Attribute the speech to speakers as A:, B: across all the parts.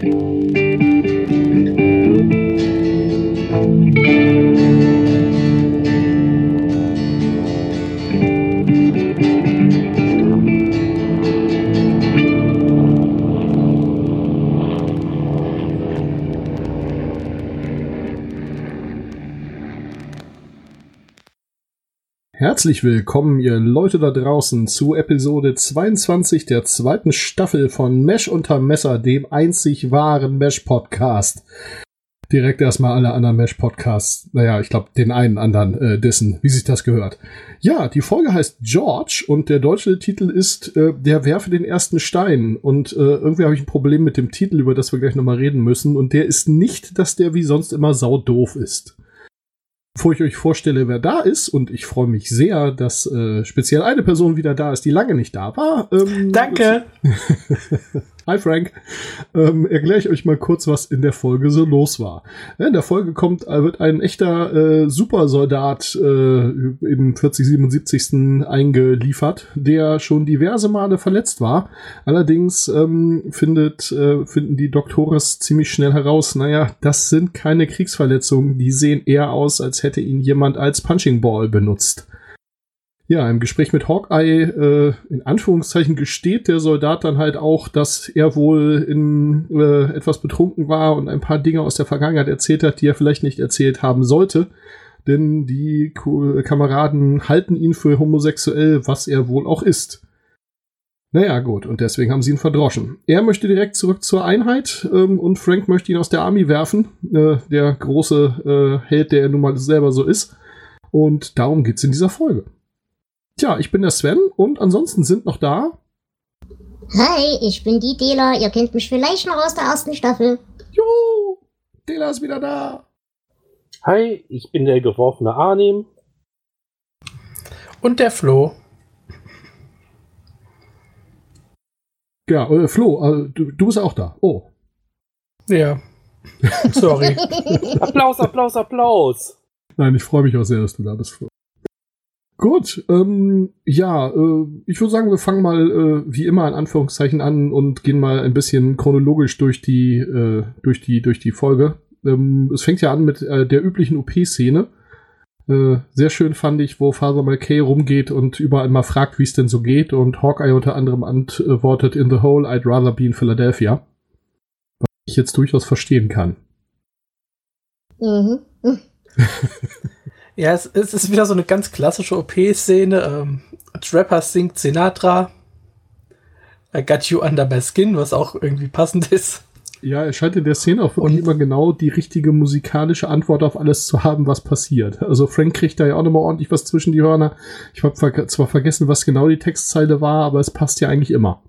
A: thank you Herzlich willkommen, ihr Leute da draußen, zu Episode 22 der zweiten Staffel von Mesh unter Messer, dem einzig wahren Mesh-Podcast. Direkt erstmal alle anderen Mesh-Podcasts, naja, ich glaube, den einen anderen äh, dessen, wie sich das gehört. Ja, die Folge heißt George und der deutsche Titel ist äh, Der werfe den ersten Stein. Und äh, irgendwie habe ich ein Problem mit dem Titel, über das wir gleich nochmal reden müssen. Und der ist nicht, dass der wie sonst immer saudoof ist. Bevor ich euch vorstelle, wer da ist, und ich freue mich sehr, dass äh, speziell eine Person wieder da ist, die lange nicht da war.
B: Ähm, Danke.
A: Hi Frank. Ähm, erkläre ich euch mal kurz, was in der Folge so los war. In der Folge kommt, äh, wird ein echter äh, Supersoldat äh, im 4077. eingeliefert, der schon diverse Male verletzt war. Allerdings ähm, findet, äh, finden die Doktores ziemlich schnell heraus, naja, das sind keine Kriegsverletzungen, die sehen eher aus, als hätte ihn jemand als Punching Ball benutzt. Ja, im Gespräch mit Hawkeye, äh, in Anführungszeichen, gesteht der Soldat dann halt auch, dass er wohl in äh, etwas betrunken war und ein paar Dinge aus der Vergangenheit erzählt hat, die er vielleicht nicht erzählt haben sollte. Denn die Ko Kameraden halten ihn für homosexuell, was er wohl auch ist. Naja, gut, und deswegen haben sie ihn verdroschen. Er möchte direkt zurück zur Einheit ähm, und Frank möchte ihn aus der Army werfen. Äh, der große äh, Held, der er nun mal selber so ist. Und darum geht's in dieser Folge. Tja, ich bin der Sven und ansonsten sind noch da.
C: Hi, ich bin die Dela. Ihr kennt mich vielleicht noch aus der ersten Staffel.
A: Jo, Dela ist wieder da.
D: Hi, ich bin der geworfene Arnim.
B: Und der Flo.
A: Ja, äh, Flo, äh, du, du bist auch da. Oh.
B: Ja. Sorry.
D: Applaus, Applaus, Applaus.
A: Nein, ich freue mich auch sehr, dass du da bist, Flo. Gut, ähm, ja, äh, ich würde sagen, wir fangen mal äh, wie immer in Anführungszeichen an und gehen mal ein bisschen chronologisch durch die, äh, durch die, durch die Folge. Ähm, es fängt ja an mit äh, der üblichen OP-Szene. Äh, sehr schön fand ich, wo Father McKay rumgeht und überall mal fragt, wie es denn so geht und Hawkeye unter anderem antwortet, in the hole, I'd rather be in Philadelphia. Was ich jetzt durchaus verstehen kann.
C: Mhm.
B: Ja, es, es, ist wieder so eine ganz klassische OP-Szene. Ähm, Trapper singt Sinatra. I got you under my skin, was auch irgendwie passend ist.
A: Ja, er scheint in der Szene auch wirklich und immer genau die richtige musikalische Antwort auf alles zu haben, was passiert. Also Frank kriegt da ja auch nochmal ordentlich was zwischen die Hörner. Ich habe zwar vergessen, was genau die Textzeile war, aber es passt ja eigentlich immer.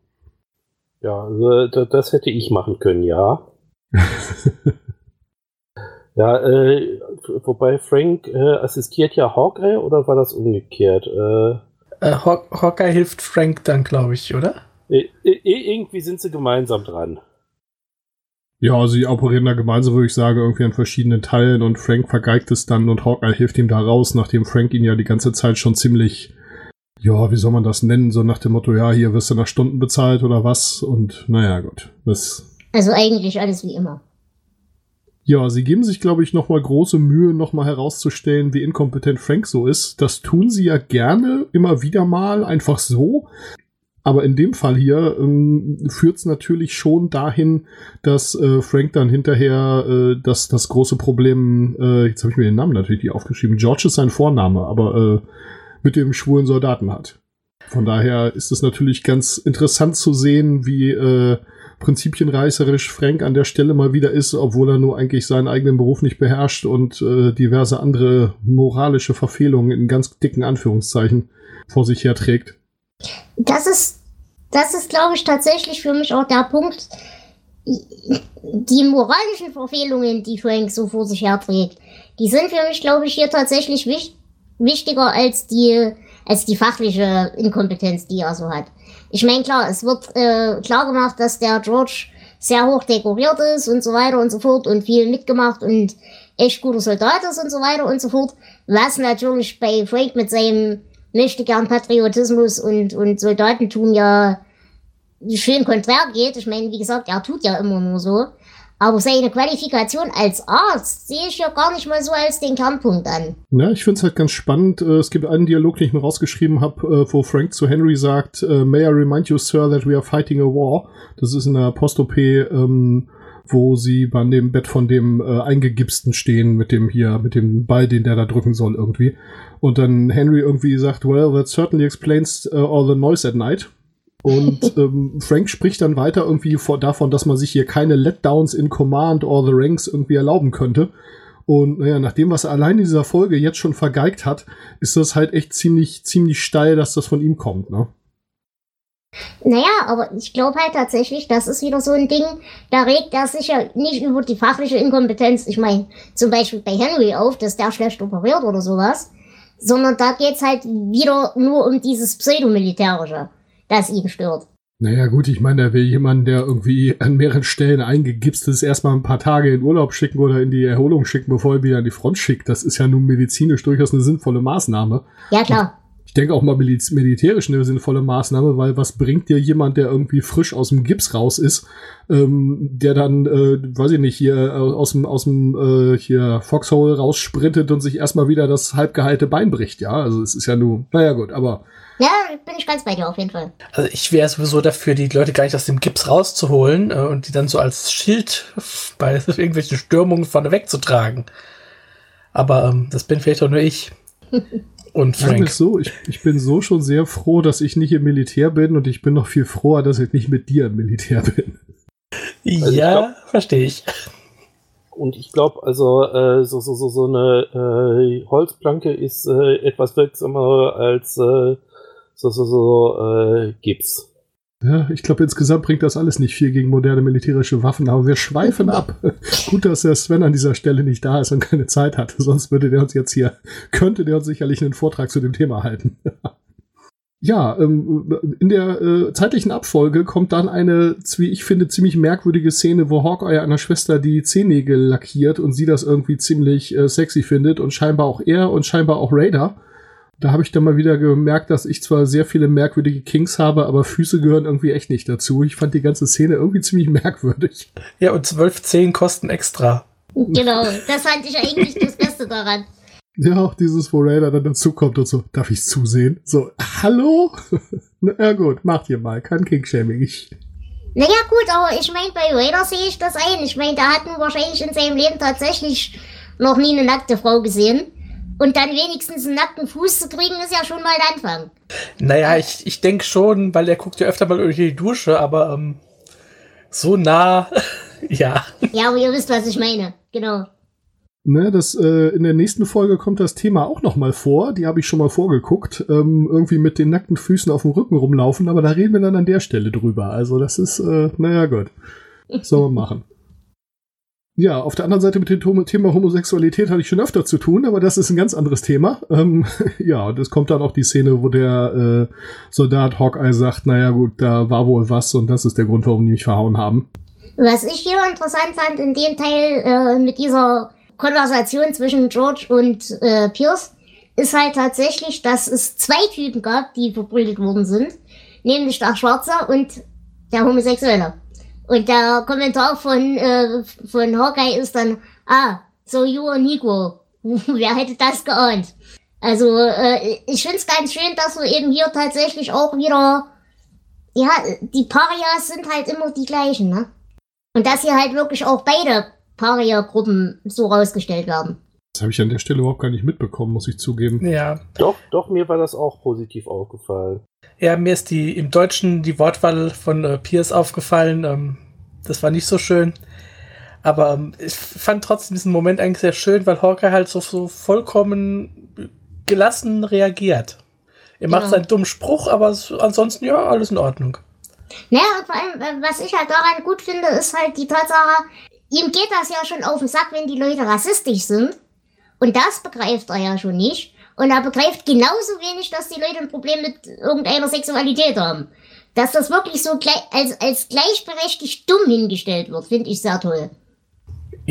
D: Ja, also das hätte ich machen können, ja. Ja, äh, wobei Frank äh, assistiert ja Hawkeye oder war das umgekehrt? Äh,
B: äh, Haw Hawkeye hilft Frank dann, glaube ich, oder?
D: irgendwie sind sie gemeinsam dran.
A: Ja, sie operieren da gemeinsam, würde ich sagen, irgendwie an verschiedenen Teilen und Frank vergeigt es dann und Hawkeye hilft ihm da raus, nachdem Frank ihn ja die ganze Zeit schon ziemlich, ja, wie soll man das nennen, so nach dem Motto, ja, hier wirst du nach Stunden bezahlt oder was und naja, gut. Das
C: also eigentlich alles wie immer.
A: Ja, sie geben sich, glaube ich, nochmal große Mühe, nochmal herauszustellen, wie inkompetent Frank so ist. Das tun sie ja gerne, immer wieder mal, einfach so. Aber in dem Fall hier ähm, führt es natürlich schon dahin, dass äh, Frank dann hinterher äh, das, das große Problem, äh, jetzt habe ich mir den Namen natürlich nicht aufgeschrieben, George ist sein Vorname, aber äh, mit dem schwulen Soldaten hat. Von daher ist es natürlich ganz interessant zu sehen, wie äh, prinzipienreißerisch Frank an der Stelle mal wieder ist, obwohl er nur eigentlich seinen eigenen Beruf nicht beherrscht und äh, diverse andere moralische Verfehlungen in ganz dicken Anführungszeichen vor sich herträgt.
C: Das ist, das ist, glaube ich, tatsächlich für mich auch der Punkt. Die moralischen Verfehlungen, die Frank so vor sich herträgt, die sind für mich, glaube ich, hier tatsächlich wich wichtiger als die, als die fachliche Inkompetenz, die er so hat. Ich meine, klar, es wird äh, klar gemacht, dass der George sehr hoch dekoriert ist und so weiter und so fort und viel mitgemacht und echt guter Soldat ist und so weiter und so fort. Was natürlich bei Frank mit seinem möchte gern Patriotismus und, und Soldatentum ja schön konträr geht. Ich meine, wie gesagt, er tut ja immer nur so. Aber seine Qualifikation als Arzt sehe ich ja gar nicht mal so als den Kernpunkt an.
A: Ja, ich finde es halt ganz spannend. Äh, Es gibt einen Dialog, den ich mir rausgeschrieben habe, wo Frank zu Henry sagt, äh, May I remind you, Sir, that we are fighting a war. Das ist in der Post-OP, ähm, wo sie bei dem Bett von dem äh, Eingegipsten stehen, mit dem hier, mit dem Ball, den der da drücken soll irgendwie. Und dann Henry irgendwie sagt, well, that certainly explains uh, all the noise at night. Und ähm, Frank spricht dann weiter irgendwie vor, davon, dass man sich hier keine Letdowns in Command or the Ranks irgendwie erlauben könnte. Und naja, nach dem, was er allein in dieser Folge jetzt schon vergeigt hat, ist das halt echt ziemlich, ziemlich steil, dass das von ihm kommt, ne?
C: Naja, aber ich glaube halt tatsächlich, das ist wieder so ein Ding, da regt er sich ja nicht über die fachliche Inkompetenz, ich meine, zum Beispiel bei Henry auf, dass der schlecht operiert oder sowas, sondern da geht's halt wieder nur um dieses Pseudomilitärische, das ihn stört.
A: Naja, gut, ich meine, der will jemanden, der irgendwie an mehreren Stellen eingegipst ist, erstmal ein paar Tage in Urlaub schicken oder in die Erholung schicken, bevor er wieder an die Front schickt. Das ist ja nun medizinisch durchaus eine sinnvolle Maßnahme.
C: Ja, klar.
A: Ich denke auch mal militärisch eine sinnvolle Maßnahme, weil was bringt dir jemand, der irgendwie frisch aus dem Gips raus ist, ähm, der dann, äh, weiß ich nicht, hier äh, aus dem, aus dem äh, hier Foxhole raussprintet und sich erstmal wieder das halbgeheilte Bein bricht, ja. Also es ist ja nur, naja gut, aber
C: Ja, bin ich ganz bei dir auf jeden Fall.
B: Also ich wäre sowieso dafür, die Leute gar nicht aus dem Gips rauszuholen äh, und die dann so als Schild bei irgendwelchen Stürmungen vorne wegzutragen. Aber ähm, das bin vielleicht auch nur ich. Und Frank.
A: es so, ich, ich bin so schon sehr froh, dass ich nicht im Militär bin und ich bin noch viel froher, dass ich nicht mit dir im Militär bin.
B: Ja,
D: ich glaub-
B: verstehe ich.
D: Und ich glaube, also äh, so, so, so, so eine äh, Holzplanke ist äh, etwas wirksamer als äh, so, so, so äh, Gips.
A: Ja, ich glaube, insgesamt bringt das alles nicht viel gegen moderne militärische Waffen, aber wir schweifen ab. Gut, dass der Sven an dieser Stelle nicht da ist und keine Zeit hatte, sonst würde der uns jetzt hier, könnte der uns sicherlich einen Vortrag zu dem Thema halten. Ja, ähm, in der äh, zeitlichen Abfolge kommt dann eine, wie ich finde, ziemlich merkwürdige Szene, wo Hawkeye einer Schwester die Zehennägel lackiert und sie das irgendwie ziemlich äh, sexy findet und scheinbar auch er und scheinbar auch Raider. Da habe ich dann mal wieder gemerkt, dass ich zwar sehr viele merkwürdige Kings habe, aber Füße gehören irgendwie echt nicht dazu. Ich fand die ganze Szene irgendwie ziemlich merkwürdig.
B: Ja, und 12 10 kosten extra.
C: Genau, das fand ich eigentlich das Beste daran.
A: Ja, auch dieses, wo Raider dann dazukommt und so, darf ich zusehen? So, hallo? Na ja, gut, macht ihr mal, kein King-Shaming. Ich,
C: Naja, gut, aber ich meine, bei Raider sehe ich das ein. Ich meine, der hat nun wahrscheinlich in seinem Leben tatsächlich noch nie eine nackte Frau gesehen. Und dann wenigstens einen nackten Fuß zu kriegen, ist ja schon mal der Anfang.
B: Naja, ich, ich denke schon, weil er guckt ja öfter mal durch die Dusche, aber ähm, so nah, ja.
C: Ja, aber ihr wisst, was ich meine. Genau.
A: ne, das, äh, in der nächsten Folge kommt das Thema auch noch mal vor. Die habe ich schon mal vorgeguckt. Ähm, irgendwie mit den nackten Füßen auf dem Rücken rumlaufen, aber da reden wir dann an der Stelle drüber. Also das ist, äh, naja, gut. Sollen wir machen. Ja, auf der anderen Seite mit dem Thema Homosexualität hatte ich schon öfter zu tun, aber das ist ein ganz anderes Thema. Ähm, ja, und es kommt dann auch die Szene, wo der äh, Soldat Hawkeye sagt, naja gut, da war wohl was und das ist der Grund, warum die mich verhauen haben.
C: Was ich hier interessant fand in dem Teil äh, mit dieser Konversation zwischen George und äh, Pierce, ist halt tatsächlich, dass es zwei Typen gab, die verprügelt worden sind. Nämlich der Schwarze und der Homosexuelle. Und der Kommentar von, äh, von Hawkeye ist dann, ah, so you are Negro. Wer hätte das geahnt? Also, äh, ich find's ganz schön, dass wir eben hier tatsächlich auch wieder, ja, die Parias sind halt immer die gleichen, ne? Und dass hier halt wirklich auch beide Paria-Gruppen so rausgestellt werden.
A: Das habe ich an der Stelle überhaupt gar nicht mitbekommen, muss ich zugeben.
B: Ja.
D: Doch, doch, mir war das auch positiv aufgefallen.
B: Ja, mir ist die im Deutschen die Wortwahl von äh, Pierce aufgefallen. Ähm, das war nicht so schön. Aber ähm, ich fand trotzdem diesen Moment eigentlich sehr schön, weil Hawkeye halt so, so vollkommen gelassen reagiert. Er macht
C: Ja.
B: seinen dummen Spruch, aber ansonsten ja, alles in Ordnung.
C: Naja, und vor allem, äh, was ich halt daran gut finde, ist halt die Tatsache, ihm geht das ja schon auf den Sack, wenn die Leute rassistisch sind. Und das begreift er ja schon nicht. Und er begreift genauso wenig, dass die Leute ein Problem mit irgendeiner Sexualität haben. Dass das wirklich so gleich, als, als gleichberechtigt dumm hingestellt wird, finde ich sehr toll.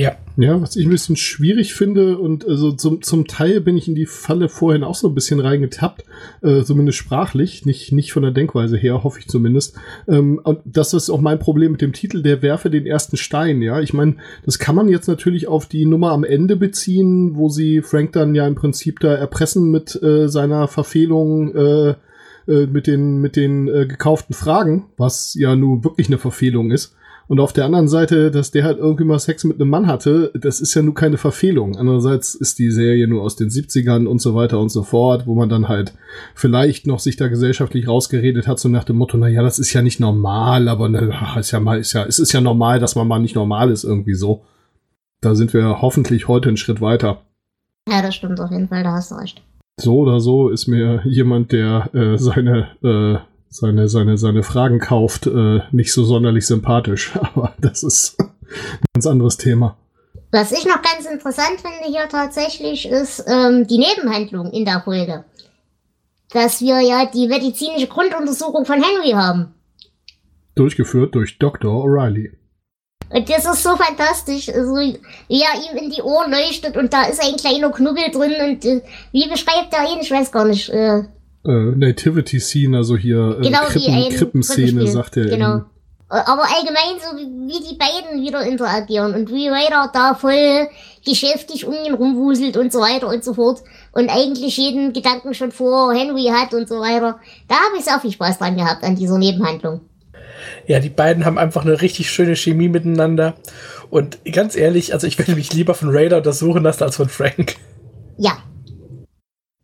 B: Ja.
A: Ja, was ich ein bisschen schwierig finde und also zum, zum Teil bin ich in die Falle vorhin auch so ein bisschen reingetappt, äh, zumindest sprachlich, nicht, nicht von der Denkweise her, hoffe ich zumindest. Ähm, und das ist auch mein Problem mit dem Titel, der werfe den ersten Stein, ja. Ich meine, das kann man jetzt natürlich auf die Nummer am Ende beziehen, wo sie Frank dann ja im Prinzip da erpressen mit äh, seiner Verfehlung, äh, äh, mit den, mit den äh, gekauften Fragen, was ja nun wirklich eine Verfehlung ist. Und auf der anderen Seite, dass der halt irgendwie mal Sex mit einem Mann hatte, das ist ja nur keine Verfehlung. Andererseits ist die Serie nur aus den 70ern und so weiter und so fort, wo man dann halt vielleicht noch sich da gesellschaftlich rausgeredet hat, so nach dem Motto, na ja, das ist ja nicht normal, aber ne, ist ja mal, ist ja, es ist ja normal, dass man mal nicht normal ist, irgendwie so. Da sind wir hoffentlich heute einen Schritt weiter.
C: Ja, das stimmt auf jeden Fall, da hast du recht.
A: So oder so ist mir jemand, der äh, seine äh, seine, seine, seine Fragen kauft, äh, nicht so sonderlich sympathisch. Aber das ist ein ganz anderes Thema.
C: Was ich noch ganz interessant finde hier tatsächlich ist ähm, die Nebenhandlung in der Folge. Dass wir ja die medizinische Grunduntersuchung von Henry haben.
A: Durchgeführt durch Dr. O'Reilly.
C: Und das ist so fantastisch, also, wie er ihm in die Ohren leuchtet und da ist ein kleiner Knubbel drin und äh, wie beschreibt er ihn? Ich weiß gar nicht. Äh,
A: äh, Nativity Scene, also hier äh,
C: Genau,
A: Krippen,
C: die,
A: Krippenszene, sagt er.
C: Genau.
A: eben.
C: Aber allgemein so wie, wie die beiden wieder interagieren und wie Ryder da voll geschäftig um ihn rumwuselt und so weiter und so fort und eigentlich jeden Gedanken schon vor Henry hat und so weiter. Da habe ich sehr viel Spaß dran gehabt an dieser Nebenhandlung.
B: Ja, die beiden haben einfach eine richtig schöne Chemie miteinander. Und ganz ehrlich, also ich würde mich lieber von Raider untersuchen lassen als von Frank.
C: Ja,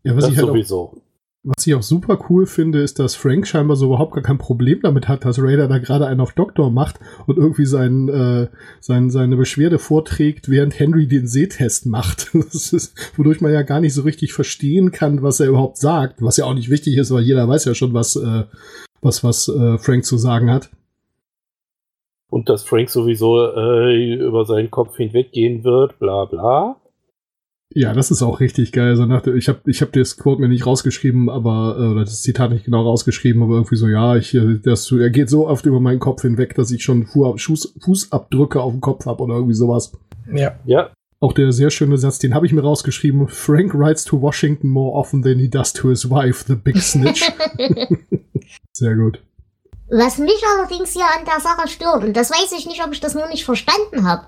A: Ja, was
D: Das
A: ich, halt auch,
D: sowieso.
A: Was ich auch super cool finde, ist, dass Frank scheinbar so überhaupt gar kein Problem damit hat, dass Raider da gerade einen auf Doktor macht und irgendwie sein, äh, sein, seine Beschwerde vorträgt, während Henry den Sehtest macht. Das ist, wodurch man ja gar nicht so richtig verstehen kann, was er überhaupt sagt, was ja auch nicht wichtig ist, weil jeder weiß ja schon, was, äh, was, was äh, Frank zu sagen hat.
D: Und dass Frank sowieso äh, über seinen Kopf hinweggehen wird, bla bla.
A: Ja, das ist auch richtig geil. So nach, ich habe ich hab das Quote mir nicht rausgeschrieben, aber äh, oder das Zitat nicht genau rausgeschrieben, aber irgendwie so, ja, ich, äh, das, er geht so oft über meinen Kopf hinweg, dass ich schon Fu Fuß, Fußabdrücke auf dem Kopf habe oder irgendwie sowas.
B: Ja.
D: Ja,
A: Auch der sehr schöne Satz, den habe ich mir rausgeschrieben. Frank writes to Washington more often than he does to his wife, the big snitch. sehr gut.
C: Was mich allerdings hier an der Sache stört, und das weiß ich nicht, ob ich das nur nicht verstanden habe,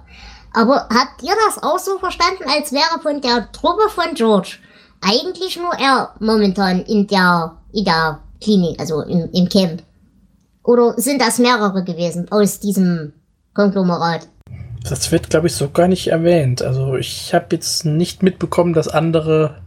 C: aber habt ihr das auch so verstanden, als wäre von der Truppe von George eigentlich nur er momentan in der, in der Klinik, also im, im Camp? Oder sind das mehrere gewesen aus diesem Konglomerat?
B: Das wird, glaube ich, so gar nicht erwähnt. Also ich habe jetzt nicht mitbekommen, dass andere,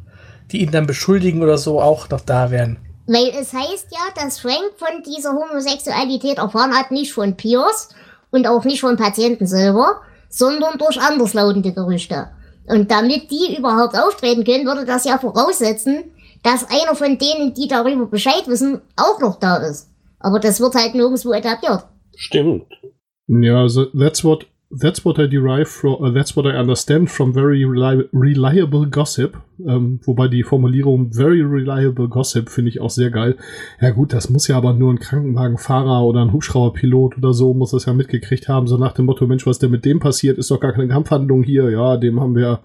B: die ihn dann beschuldigen oder so, auch noch da wären.
C: Weil es heißt ja, dass Frank von dieser Homosexualität erfahren hat, nicht von Pierce und auch nicht von Patienten selber, sondern durch anderslautende Gerüchte. Und damit die überhaupt auftreten können, würde das ja voraussetzen, dass einer von denen, die darüber Bescheid wissen, auch noch da ist. Aber das wird halt nirgendwo etabliert.
D: stimmt.
A: Ja, so that's what that's what I derive from uh, that's what I understand from very reli reliable gossip. Ähm, wobei die Formulierung very reliable gossip finde ich auch sehr geil. Ja gut, das muss ja aber nur ein Krankenwagenfahrer oder ein Hubschrauberpilot oder so muss das ja mitgekriegt haben, so nach dem Motto, Mensch, was denn mit dem passiert, ist doch gar keine Kampfhandlung hier. Ja, dem haben wir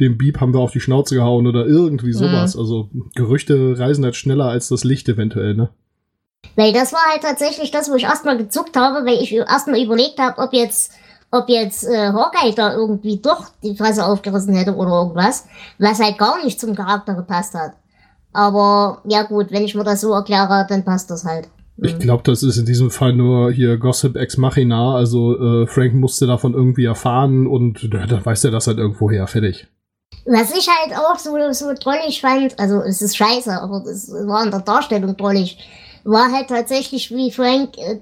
A: dem Beep haben wir auf die Schnauze gehauen oder irgendwie sowas. Also Gerüchte reisen halt schneller als das Licht eventuell, ne?
C: Weil das war halt tatsächlich das, wo ich erstmal gezuckt habe, weil ich erstmal überlegt habe, ob jetzt, ob jetzt äh, Hawkeye da irgendwie doch die Fresse aufgerissen hätte oder irgendwas, was halt gar nicht zum Charakter gepasst hat. Aber ja gut, wenn ich mir das so erkläre, dann passt das halt.
A: Ich glaube, das ist in diesem Fall nur hier Gossip Ex Machina. Also äh, Frank musste davon irgendwie erfahren und ja, dann weiß er das halt irgendwo her. Fertig.
C: Was ich halt auch so, so drollig fand, also es ist scheiße, aber es war in der Darstellung drollig, war halt tatsächlich wie Frank, äh,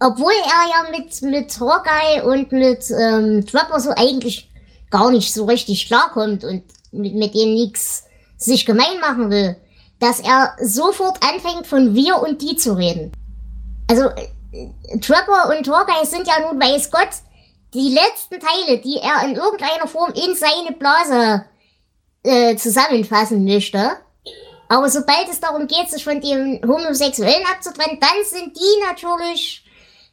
C: obwohl er ja mit, mit Hawkeye und mit ähm, Trapper so eigentlich gar nicht so richtig klarkommt und mit, mit denen nix sich gemein machen will, dass er sofort anfängt von wir und die zu reden. Also äh, Trapper und Hawkeye sind ja nun, weiß Gott, die letzten Teile, die er in irgendeiner Form in seine Blase äh, zusammenfassen möchte. Aber sobald es darum geht, sich von dem Homosexuellen abzutrennen, dann sind die natürlich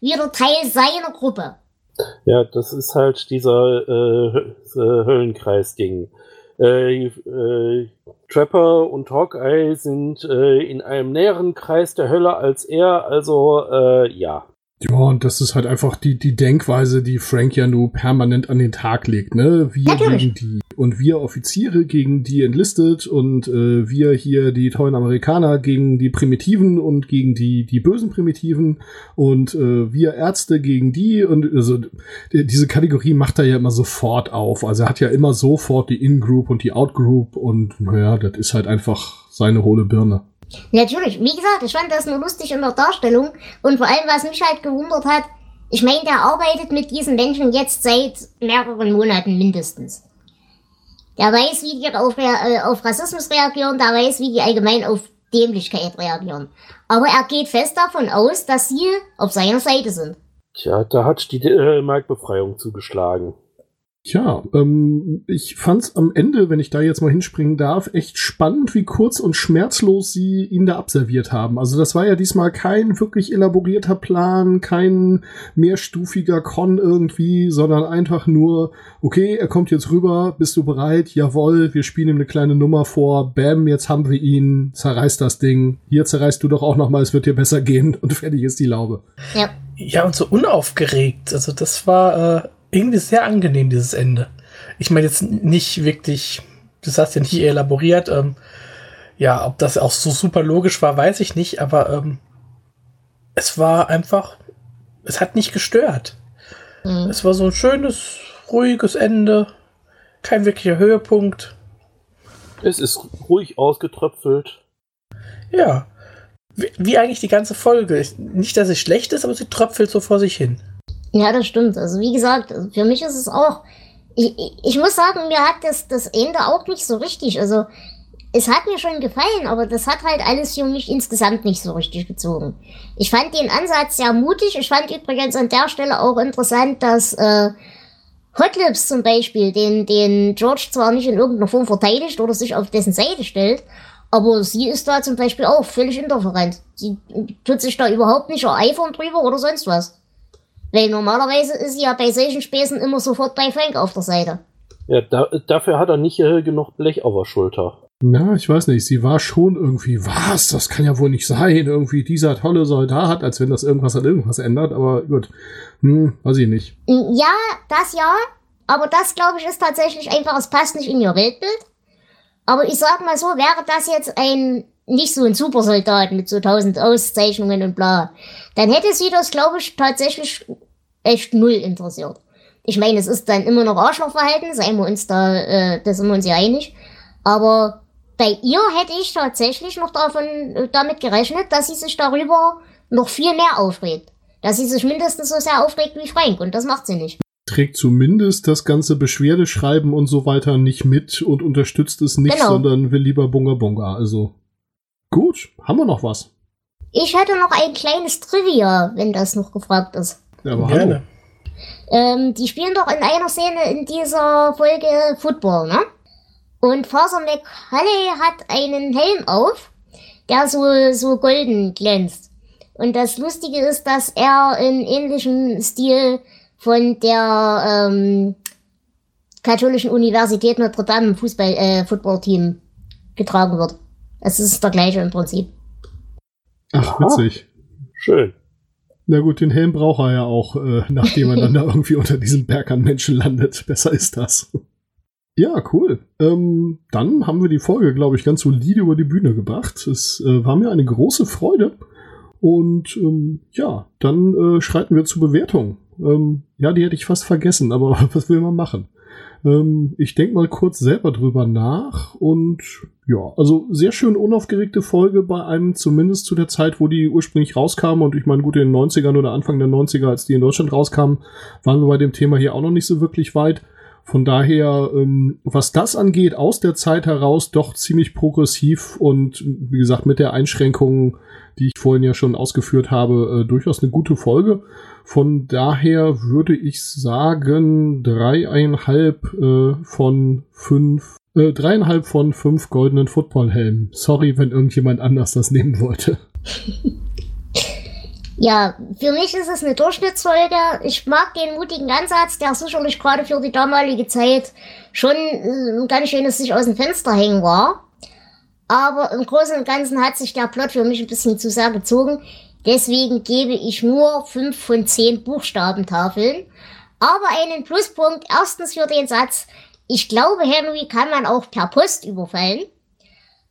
C: wieder Teil seiner Gruppe.
D: Ja, das ist halt dieser äh, Höllenkreis-Ding. Äh, äh, Trapper und Hawkeye sind äh, in einem näheren Kreis der Hölle als er, also äh, ja.
A: Ja, und das ist halt einfach die, die Denkweise, die Frank ja nur permanent an den Tag legt, ne? Wir
C: Natürlich.
A: gegen die und wir Offiziere gegen die Enlisted und äh, wir hier die tollen Amerikaner gegen die Primitiven und gegen die, die bösen Primitiven und äh, wir Ärzte gegen die und also die, diese Kategorie macht er ja immer sofort auf. Also er hat ja immer sofort die In-Group und die Out-Group und naja, das ist halt einfach seine hohle Birne.
C: Natürlich, wie gesagt, ich fand das nur lustig in der Darstellung und vor allem, was mich halt gewundert hat, ich meine, der arbeitet mit diesen Menschen jetzt seit mehreren Monaten mindestens. Der weiß, wie die auf, äh, auf Rassismus reagieren, der weiß, wie die allgemein auf Dämlichkeit reagieren. Aber er geht fest davon aus, dass sie auf seiner Seite sind.
D: Tja, da hat die äh, Marktbefreiung zugeschlagen.
A: Ja, ähm, ich fand's am Ende, wenn ich da jetzt mal hinspringen darf, echt spannend, wie kurz und schmerzlos sie ihn da abserviert haben. Also das war ja diesmal kein wirklich elaborierter Plan, kein mehrstufiger Con irgendwie, sondern einfach nur, okay, er kommt jetzt rüber, bist du bereit? Jawohl, wir spielen ihm eine kleine Nummer vor, bam, jetzt haben wir ihn, zerreißt das Ding, hier zerreißt du doch auch noch mal, es wird dir besser gehen und fertig ist die Laube.
C: Ja.
B: Ja, und so unaufgeregt. Also das war äh, irgendwie sehr angenehm, dieses Ende. Ich meine jetzt nicht wirklich, das hast ja nicht elaboriert. Ähm, ja, ob das auch so super logisch war, weiß ich nicht, aber ähm, es war einfach, es hat nicht gestört.
C: Mhm.
B: Es war so ein schönes, ruhiges Ende, kein wirklicher Höhepunkt.
D: Es ist ruhig ausgetröpfelt.
B: Ja, wie, wie eigentlich die ganze Folge. Ich- Nicht, dass es schlecht ist, aber sie tröpfelt so vor sich hin.
C: Ja, das stimmt. Also wie gesagt, für mich ist es auch. Ich, ich, muss sagen, mir hat das, das Ende auch nicht so richtig. Also es hat mir schon gefallen, aber das hat halt alles für mich insgesamt nicht so richtig gezogen. Ich fand den Ansatz sehr mutig. Ich fand übrigens an der Stelle auch interessant, dass äh, Hotlips zum Beispiel den, den George zwar nicht in irgendeiner Form verteidigt oder sich auf dessen Seite stellt, aber sie ist da zum Beispiel auch völlig indifferent. Sie tut sich da überhaupt nicht ereifern drüber oder sonst was. Weil normalerweise ist sie ja bei solchen Späßen immer sofort bei Frank auf der Seite.
D: Ja, da, dafür hat er nicht äh, genug Blech auf der Schulter.
A: Na, ich weiß nicht, sie war schon irgendwie, was, das kann ja wohl nicht sein, irgendwie dieser tolle Soldat, als wenn das irgendwas an irgendwas ändert, aber gut, hm, weiß ich nicht.
C: Ja, das ja, aber das glaube ich ist tatsächlich einfach, es passt nicht in ihr Weltbild. Aber ich sag mal so, wäre das jetzt ein, nicht so ein Supersoldat mit so tausend Auszeichnungen und bla, dann hätte sie das glaube ich tatsächlich echt null interessiert. Ich meine, es ist dann immer noch Arschlochverhalten, seien wir uns da, äh, da sind wir uns ja einig. Aber bei ihr hätte ich tatsächlich noch davon, äh, damit gerechnet, dass sie sich darüber noch viel mehr aufregt. Dass sie sich mindestens so sehr aufregt wie Frank und das macht sie nicht.
A: Trägt zumindest das ganze Beschwerdeschreiben und so weiter nicht mit und unterstützt es nicht,
C: Genau.
A: sondern will lieber Bunga Bunga, also. Gut, haben wir noch was?
C: Ich hätte noch ein kleines Trivia, wenn das noch gefragt ist.
A: Ja, aber
B: Gerne.
A: hallo.
C: Ähm, die spielen doch in einer Szene in dieser Folge Football, ne? Und Father McCulley hat einen Helm auf, der so, so golden glänzt. Und das Lustige ist, dass er in ähnlichem Stil von der ähm, katholischen Universität Notre Dame Fußball, äh, Footballteam getragen wird. Es ist der gleiche im Prinzip.
A: Ach, witzig.
D: Schön.
A: Na gut, den Helm braucht er ja auch, äh, nachdem er dann da irgendwie unter diesem Berg an Menschen landet. Besser ist das. Ja, cool. Ähm, dann haben wir die Folge, glaube ich, ganz solide über die Bühne gebracht. Es äh, war mir eine große Freude. Und ähm, ja, dann äh, schreiten wir zur Bewertung. Ähm, ja, die hätte ich fast vergessen, aber was will man machen? Ähm, ich denke mal kurz selber drüber nach und ja, also sehr schön unaufgeregte Folge bei einem, zumindest zu der Zeit, wo die ursprünglich rauskam und ich meine, gut, in den 90ern oder Anfang der 90er, als die in Deutschland rauskamen, waren wir bei dem Thema hier auch noch nicht so wirklich weit. Von daher, ähm, was das angeht, aus der Zeit heraus doch ziemlich progressiv und wie gesagt, mit der Einschränkung, die ich vorhin ja schon ausgeführt habe, äh, durchaus eine gute Folge. Von daher würde ich sagen, dreieinhalb äh, von fünf, äh, dreieinhalb von fünf goldenen Footballhelmen. Sorry, wenn irgendjemand anders das nehmen wollte.
C: Ja, für mich ist es eine Durchschnittsfolge. Ich mag den mutigen Ansatz, der sicherlich gerade für die damalige Zeit schon äh, ein ganz schönes sich aus dem Fenster hängen war. Aber im Großen und Ganzen hat sich der Plot für mich ein bisschen zu sehr gezogen. Deswegen gebe ich nur 5 von 10 Buchstabentafeln. Aber einen Pluspunkt erstens für den Satz, ich glaube, Henry kann man auch per Post überfallen.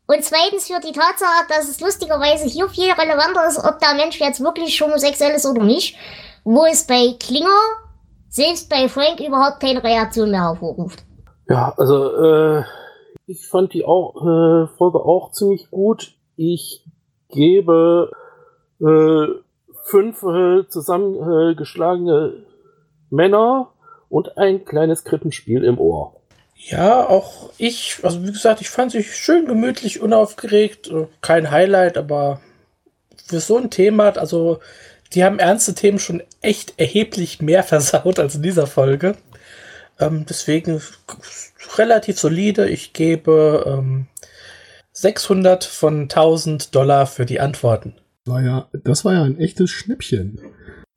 C: Und zweitens für die Tatsache, dass es lustigerweise hier viel relevanter ist, ob der Mensch jetzt wirklich homosexuell ist oder nicht, wo es bei Klinger, selbst bei Frank, überhaupt keine Reaktion mehr hervorruft.
D: Ja, also äh, ich fand die auch, äh, Folge auch ziemlich gut. Ich gebe äh, fünf äh, zusammengeschlagene Männer und ein kleines Krippenspiel im Ohr.
B: Ja, auch ich, also wie gesagt, ich fand sich schön gemütlich, unaufgeregt. Äh, kein Highlight, aber für so ein Thema, also die haben ernste Themen schon echt erheblich mehr versaut als in dieser Folge. Ähm, deswegen relativ solide. Ich gebe ähm, 600 von 1000 Dollar für die Antworten.
A: War ja, das war ja ein echtes Schnäppchen.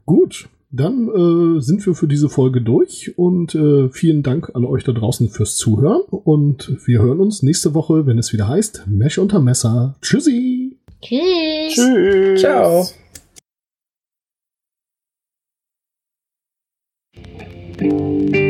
A: Gut, dann äh, sind wir für diese Folge durch und äh, vielen Dank an euch da draußen fürs Zuhören und wir hören uns nächste Woche, wenn es wieder heißt Mesh unter Messer. Tschüssi.
C: Tschüss.
B: Tschüss. Ciao. Thank you.